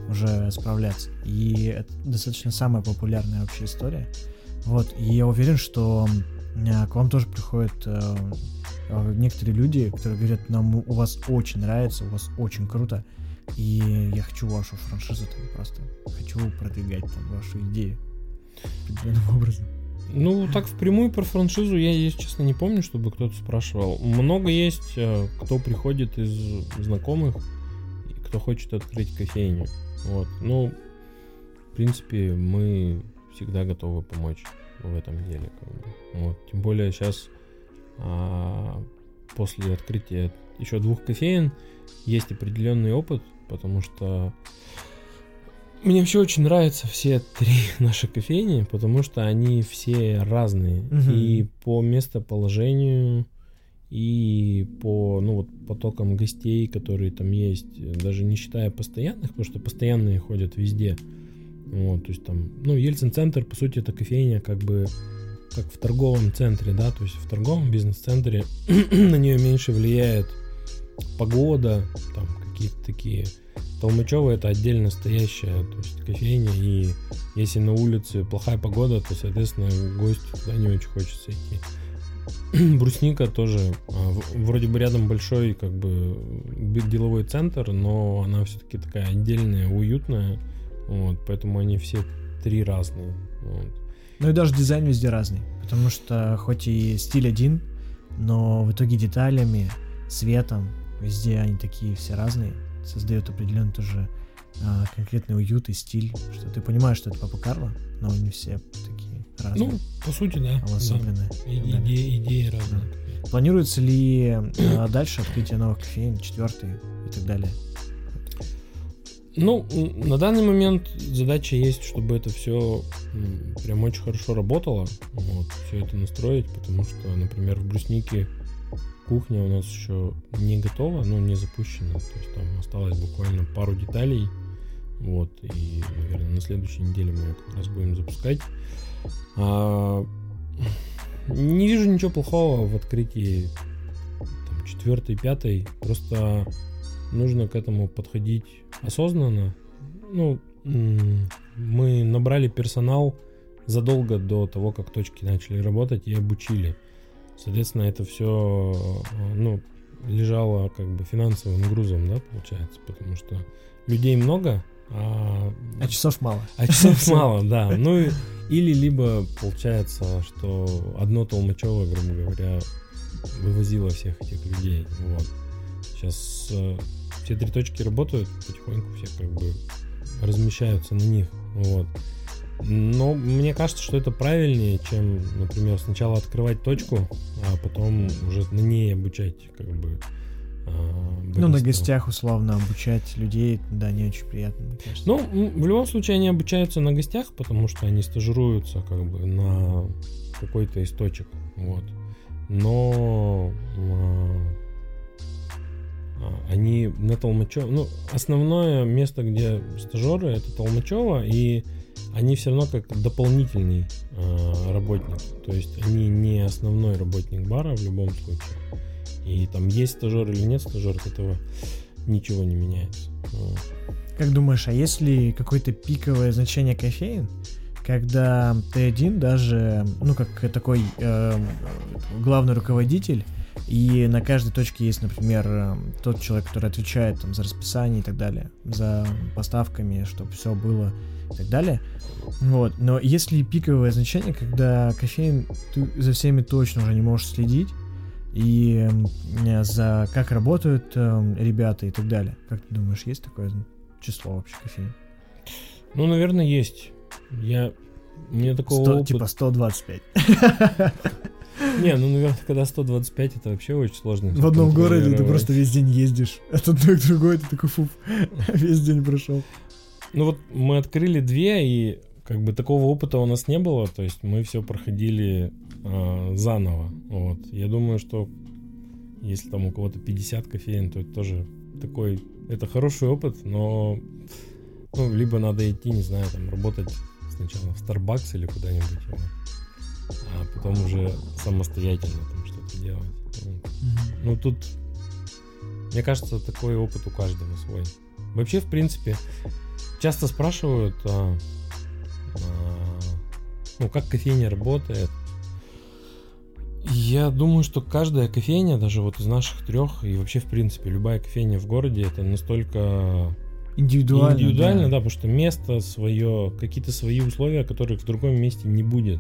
уже справляться. И это достаточно самая популярная вообще история. Вот, и я уверен, что э, к вам тоже приходят э, некоторые люди, которые говорят, нам у вас очень нравится, у вас очень круто, и я хочу вашу франшизу там просто, хочу продвигать там вашу идею определенным образом. Ну, так впрямую про франшизу я, если честно, не помню, чтобы кто-то спрашивал. Много есть, э, кто приходит из знакомых, кто хочет открыть кофейню. Вот. Ну, в принципе, мы всегда готовы помочь в этом деле. как бы. Вот. Тем более сейчас после открытия еще двух кофеин есть определенный опыт, потому что мне вообще очень нравятся все три наши кофейни, потому что они все разные. Мгм. И по местоположению, и по ну, вот, потокам гостей, которые там есть, даже не считая постоянных, потому что постоянные ходят везде. Вот, то есть там, ну, Ельцин-центр, по сути, это кофейня как бы как в торговом центре, да, то есть в торговом бизнес-центре на нее меньше влияет погода, там какие-то такие. Толмачево это отдельно стоящая то есть кофейня, и если на улице плохая погода, то, соответственно, гостю туда не очень хочется идти. Брусника тоже а, вроде бы рядом большой как бы деловой центр, но она все-таки такая отдельная, уютная, вот, поэтому они все три разные. вот. Ну и даже дизайн везде разный, потому что хоть и стиль один, но в итоге деталями, цветом, везде они такие все разные, создает определенный тоже а, конкретный уют и стиль, что ты понимаешь, что это Папа Карло, но они все такие разные, Ну, по сути, да. да. обособленные. и И-. Идеи, идеи разные. Планируется ли а, дальше открытие новых кофеин, четвертый и так далее? Ну, на данный момент задача есть, чтобы это все прям очень хорошо работало. Вот, все это настроить, потому что, например, в бруснике кухня у нас еще не готова, но не запущена. То есть там осталось буквально пару деталей. Вот, и, наверное, на следующей неделе мы ее как раз будем запускать. А, не вижу ничего плохого в открытии там, четвертой, пятой. Просто нужно к этому подходить осознанно. Ну, мы набрали персонал задолго до того, как точки начали работать и обучили. Соответственно, это все, ну, лежало как бы финансовым грузом, да, получается, потому что людей много, а, А часов мало. а часов мало, да. Ну, или либо получается, что одно Толмачево, грубо говоря, вывозило всех этих людей. Вот. Сейчас э, все три точки работают, потихоньку все как бы размещаются на них. Вот. Но мне кажется, что это правильнее, чем, например, сначала открывать точку, а потом уже на ней обучать, как бы. а, Ну, на гостях условно обучать людей, да, не очень приятно, мне кажется. Ну, в любом случае они обучаются на гостях, потому что они стажируются как бы на какой-то из точек. Вот. Но а, а, они на Толмачево... Ну, основное место, где стажеры, это Толмачево, и они все равно как дополнительный а, работник. То есть они не основной работник бара в любом случае. И там есть стажер или нет стажер, от этого ничего не меняется. Как думаешь, а есть ли какое-то пиковое значение кофеин, когда ты один даже, ну, как такой э, главный руководитель, и на каждой точке есть, например, э, тот человек, который отвечает там, за расписание и так далее, за поставками, чтобы все было и так далее. Вот. Но если пиковое значение, когда кофеин, ты за всеми точно уже не можешь следить, и э, за как работают э, ребята и так далее. Как ты думаешь, есть такое число вообще кофеин? Ну, наверное, есть. Я... Мне такого 100, опыта... Типа 125. Не, ну, наверное, когда 125, это вообще очень сложно. В одном городе ты просто весь день ездишь, а тут другой, ты такой, фуф, весь день прошел. Ну вот мы открыли две, и как бы такого опыта у нас не было, то есть мы все проходили э, заново. Вот. Я думаю, что если там у кого-то 50 кофеин, то это тоже такой, это хороший опыт, но ну, либо надо идти, не знаю, там работать сначала в Starbucks или куда-нибудь, а потом уже самостоятельно там что-то делать. Mm-hmm. Ну тут, мне кажется, такой опыт у каждого свой. Вообще, в принципе, часто спрашивают, а, а, ну, как кофейня работает. Я думаю, что каждая кофейня, даже вот из наших трех, и вообще, в принципе, любая кофейня в городе, это настолько индивидуально, индивидуально да. да, потому что место свое, какие-то свои условия, которых в другом месте не будет.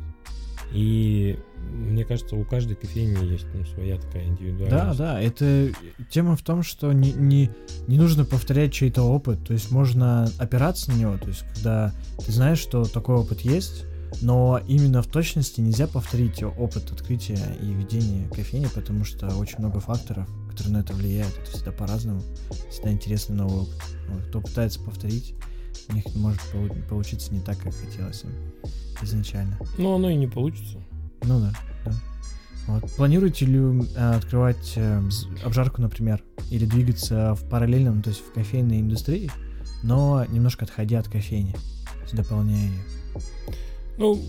И мне кажется, у каждой кофейни есть ну, своя такая индивидуальность. Да, да, это тема в том, что не, не, не нужно повторять чей-то опыт, то есть можно опираться на него, то есть когда ты знаешь, что такой опыт есть, но именно в точности нельзя повторить опыт открытия и ведения кофейни, потому что очень много факторов, которые на это влияют, это всегда по-разному, всегда интересный новый опыт. Кто пытается повторить, у них может получиться не так, как хотелось им изначально. Ну, оно и не получится. Ну да, да. Вот. Планируете ли э, открывать э, обжарку, например, или двигаться в параллельном, то есть в кофейной индустрии, но немножко отходя от кофейни, дополняя ее? Ну,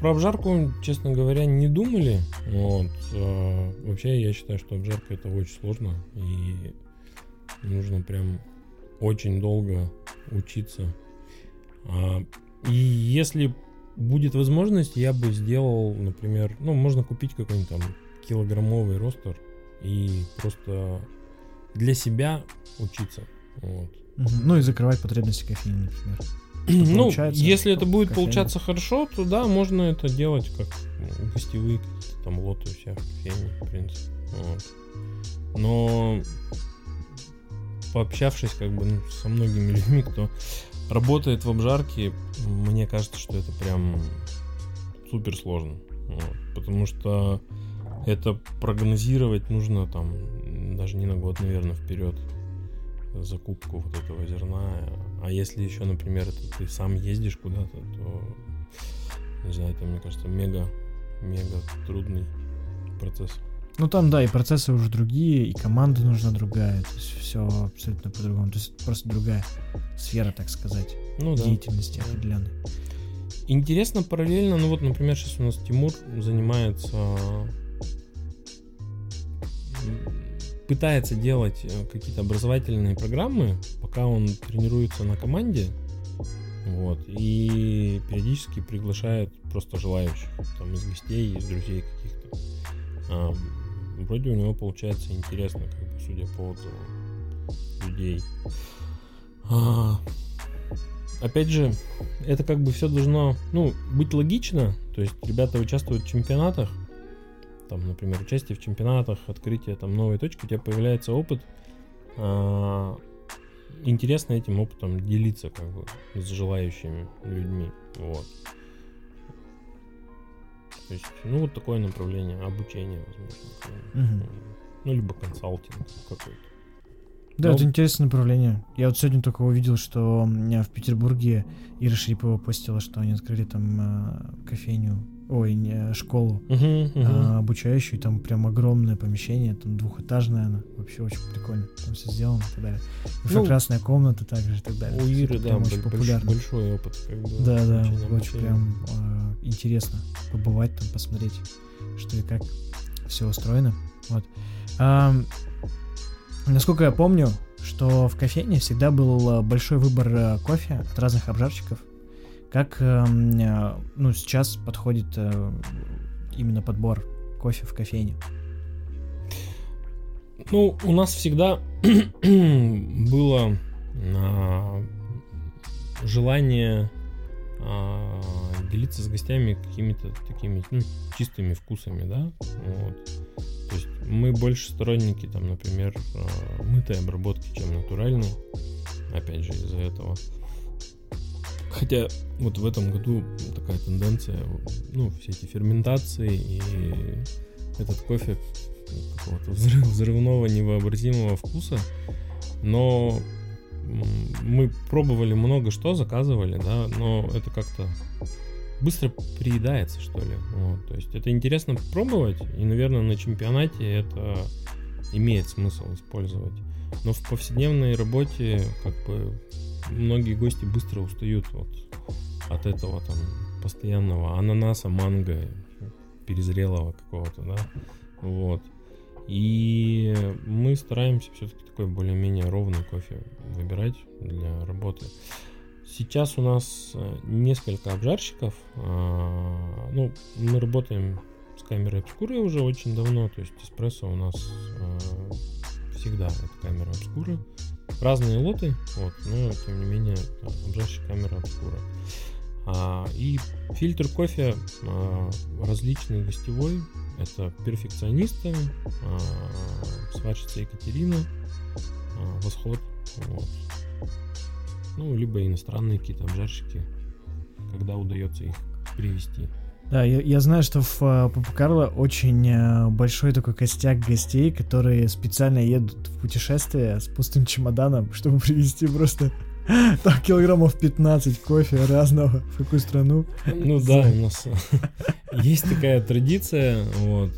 про обжарку, честно говоря, не думали. Вот. Э, вообще, я считаю, что обжарка это очень сложно и нужно прям очень долго учиться. А, и если будет возможность, я бы сделал, например, ну, можно купить какой-нибудь там килограммовый ростер и просто для себя учиться. Вот. Ну и закрывать потребности кофеина, например. Ну, если это будет кофейне. получаться хорошо, то да, можно это делать как ну, гостевые там лоты у себя в кофейне, в принципе. Вот. Но пообщавшись как бы ну, со многими людьми, кто работает в обжарке, мне кажется, что это прям супер сложно. Вот, потому что это прогнозировать нужно там даже не на год, наверное, вперед закупку вот этого зерна. А если еще, например, это ты сам ездишь куда-то, то не знаю, это, мне кажется, мега, мега трудный процесс. Ну там, да, и процессы уже другие, и команда нужна другая, то есть все абсолютно по-другому. То есть просто другая сфера, так сказать, ну, да. деятельности определенной. Интересно параллельно, ну вот, например, сейчас у нас Тимур занимается пытается делать э, какие-то образовательные программы, пока он тренируется на команде, вот, и периодически приглашает просто желающих, там, из гостей, из друзей каких-то. Вроде у него получается интересно, как бы, судя по отзывам людей. А, опять же, это как бы все должно, ну, быть логично, то есть ребята участвуют в чемпионатах, там, например, участие в чемпионатах, открытие там новой точки, у тебя появляется опыт, а, интересно этим опытом делиться как бы с желающими людьми, вот. То есть, ну, вот такое направление обучения, возможно. Угу. Ну, либо консалтинг какой-то. Да, Но... это интересное направление. Я вот сегодня только увидел, что в Петербурге Ира Шарипова постила, что они открыли там э, кофейню, ой, не, школу uh-huh, uh-huh. Э, обучающую, там прям огромное помещение, там двухэтажное она, вообще очень прикольно, там все сделано и так далее. Инфракрасная ну, комната также и так далее. У Иры, да, очень популярно. большой опыт. Как бы, да, да, очень прям э, интересно побывать там, посмотреть, что и как все устроено. Вот. А, насколько я помню, что в кофейне всегда был большой выбор э, кофе от разных обжарщиков, Как эм, э, ну, сейчас подходит э, именно подбор кофе в кофейне? Ну, у нас всегда было а, желание а, делиться с гостями какими-то такими ну, чистыми вкусами, да. Вот. То есть мы больше сторонники, там, например, а, мытой обработки, чем натуральной. Опять же, из-за этого. Хотя вот в этом году такая тенденция, ну, все эти ферментации и этот кофе какого-то взрыв, взрывного невообразимого вкуса. Но мы пробовали много что, заказывали, да, но это как-то быстро приедается, что ли. Вот, то есть это интересно пробовать, и, наверное, на чемпионате это имеет смысл использовать. Но в повседневной работе, как бы, многие гости быстро устают вот от этого там постоянного ананаса, манго, перезрелого какого-то, да. Вот. И мы стараемся все-таки такой более-менее ровный кофе выбирать для работы. Сейчас у нас э, несколько обжарщиков. А, ну, мы работаем с камерой обскуры уже очень давно. То есть эспрессо у нас э, всегда это камера обскура. Разные лоты, вот, но тем не менее обжарщик камера обскура. А, и фильтр кофе а, различный гостевой. Это перфекционисты, а, сварщица Екатерина, а, Восход. Вот. Ну, либо иностранные какие-то обжарщики, когда удается их привести. Да, я, я знаю, что в uh, Папа Карло очень uh, большой такой костяк гостей, которые специально едут в путешествие с пустым чемоданом, чтобы привезти просто там килограммов 15 кофе разного. В какую страну? Ну да, у нас есть такая традиция. Вот.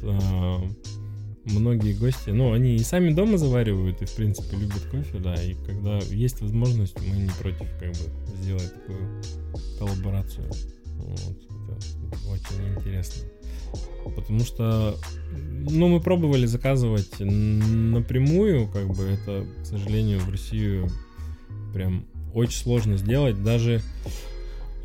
Многие гости, ну, они и сами дома заваривают, и, в принципе, любят кофе, да, и когда есть возможность, мы не против, как бы, сделать такую коллаборацию. Вот, это очень интересно. Потому что, ну, мы пробовали заказывать напрямую, как бы, это, к сожалению, в Россию прям очень сложно сделать, даже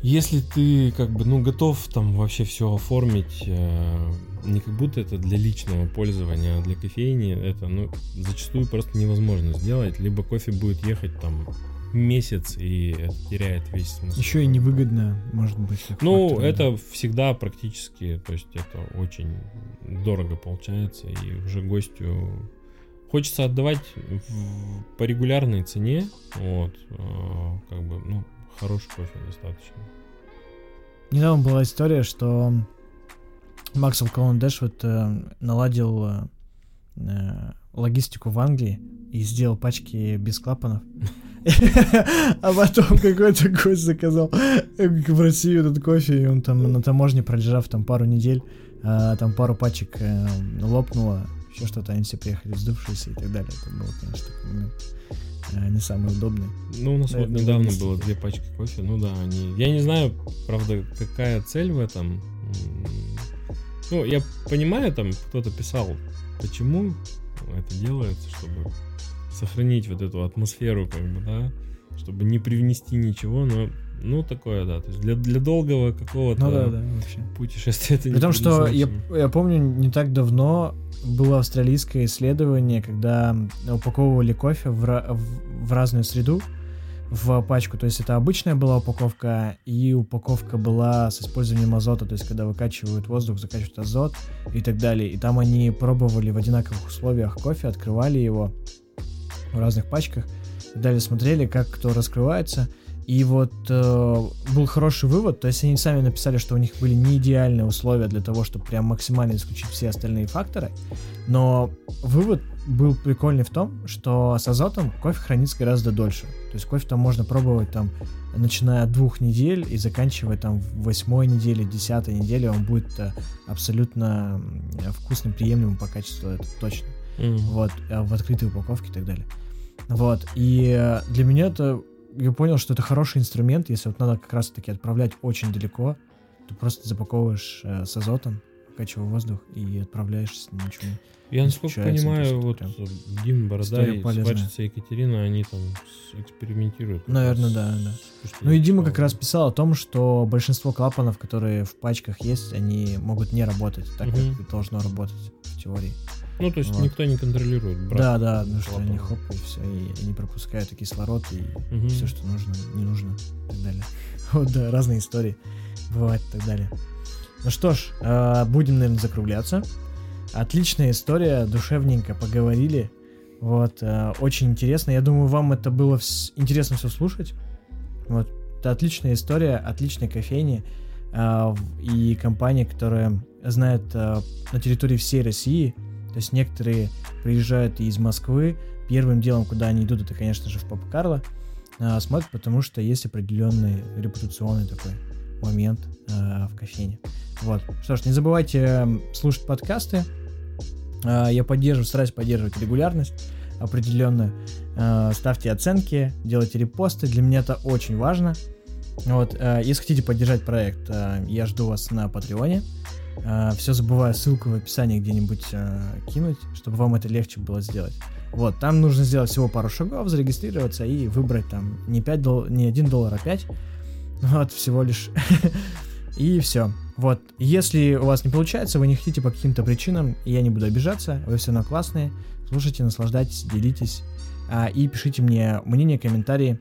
если ты как бы, ну, готов там вообще все оформить, э, не как будто это для личного пользования, а для кофейни, это, ну, зачастую просто невозможно сделать, либо кофе будет ехать там месяц и это теряет весь смысл. Еще и невыгодно, может быть. Ну, фактор, это да. всегда практически, то есть это очень дорого получается, и уже гостю хочется отдавать в, по регулярной цене, вот, э, как бы, ну, хороший кофе достаточно. Недавно была история, что Максвелл Колондеш вот э, наладил э, э, логистику в Англии и сделал пачки без клапанов. А потом какой-то гость заказал в Россию этот кофе, и он там на таможне, пролежав там пару недель, а, там пару пачек э, лопнуло, еще что-то, они все приехали вздувшиеся и так далее. Это было, конечно, такой момент э, не самый удобный. Ну, у нас Наверное, вот недавно было две пачки кофе, ну да, они... Я не знаю, правда, какая цель в этом. Ну, я понимаю, там кто-то писал, почему это делается, чтобы сохранить вот эту атмосферу, как бы, да, чтобы не привнести ничего, но ну, такое, да. То есть для, для долгого какого-то ну, да, да, вообще. путешествия это При том, что я, я помню, не так давно было австралийское исследование, когда упаковывали кофе в, в, в разную среду, в пачку. То есть это обычная была упаковка, и упаковка была с использованием азота, то есть когда выкачивают воздух, закачивают азот и так далее. И там они пробовали в одинаковых условиях кофе, открывали его в разных пачках, и далее смотрели, как кто раскрывается – и вот э, был хороший вывод, то есть они сами написали, что у них были не идеальные условия для того, чтобы прям максимально исключить все остальные факторы, но вывод был прикольный в том, что с азотом кофе хранится гораздо дольше. То есть кофе там можно пробовать там начиная от двух недель и заканчивая там восьмой неделе, десятой неделе, он будет э, абсолютно вкусным, приемлемым по качеству, это точно. Mm-hmm. Вот, а в открытой упаковке и так далее. Вот, и э, для меня это я понял, что это хороший инструмент, если вот надо как раз-таки отправлять очень далеко, то просто запаковываешь э, с азотом, качивая воздух и отправляешь с ничего. Я, насколько понимаю, вот есть Дим Борода и сватчица Екатерина, они там экспериментируют. Наверное, да, с- да. что Ну и Дима как раз писал о том, что большинство клапанов, которые в пачках есть, они могут не работать так, Мгм. как должно работать в теории. Ну, то есть Вот. никто не контролирует. брак да, да, ну что они хоп, и все, и они пропускают и кислород, и Мгм. все, что нужно, не нужно, и так далее. Вот, да, разные истории бывают и так далее. Ну что ж, э, будем, наверное, закругляться. Отличная история, душевненько поговорили. Вот, э, очень интересно. Я думаю, вам это было вс- интересно все слушать. Вот, это отличная история, отличной кофейни э, в- и компания, которая знает э, на территории всей России. То есть некоторые приезжают из Москвы. Первым делом, куда они идут, это, конечно же, в Папа Карло. э, смотрят, потому что есть определенный репутационный такой момент э, в кофейне. Вот. Что ж, не забывайте э, слушать подкасты. Э, я поддерживаю, стараюсь поддерживать регулярность определенную. Э, ставьте оценки, делайте репосты. Для меня это очень важно. Вот, э, если хотите поддержать проект, э, я жду вас на Патреоне. Все забываю ссылку в описании где-нибудь э, кинуть, чтобы вам это легче было сделать. Вот, там нужно сделать всего пару шагов, зарегистрироваться и выбрать там не 5 дол- не 1 доллар, а 5. Вот, всего лишь. И все. Вот, если у вас не получается, вы не хотите по каким-то причинам, я не буду обижаться, вы все равно классные. Слушайте, наслаждайтесь, делитесь. А, и пишите мне мнение, комментарии.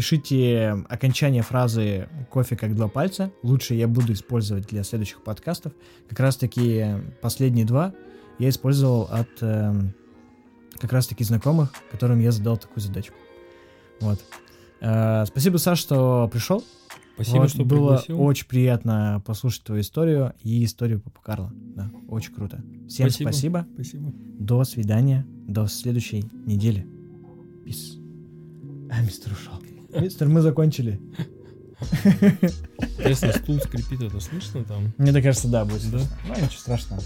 Пишите окончание фразы «кофе как два пальца». Лучше я буду использовать для следующих подкастов. Как раз таки последние два я использовал от эм, как раз таки знакомых, которым я задал такую задачку. Вот. Э, спасибо, Саш, что пришел. Спасибо, Вот, что было пригласил. очень приятно послушать твою историю и историю Папа Карла. Да, очень круто. Всем Спасибо. спасибо. Спасибо. До свидания. До следующей недели. Пис. А, мистер ушел. Мистер, мы закончили. Интересно, стул скрипит, это слышно там? Мне так кажется, да, будет Да? Ну, ничего страшного.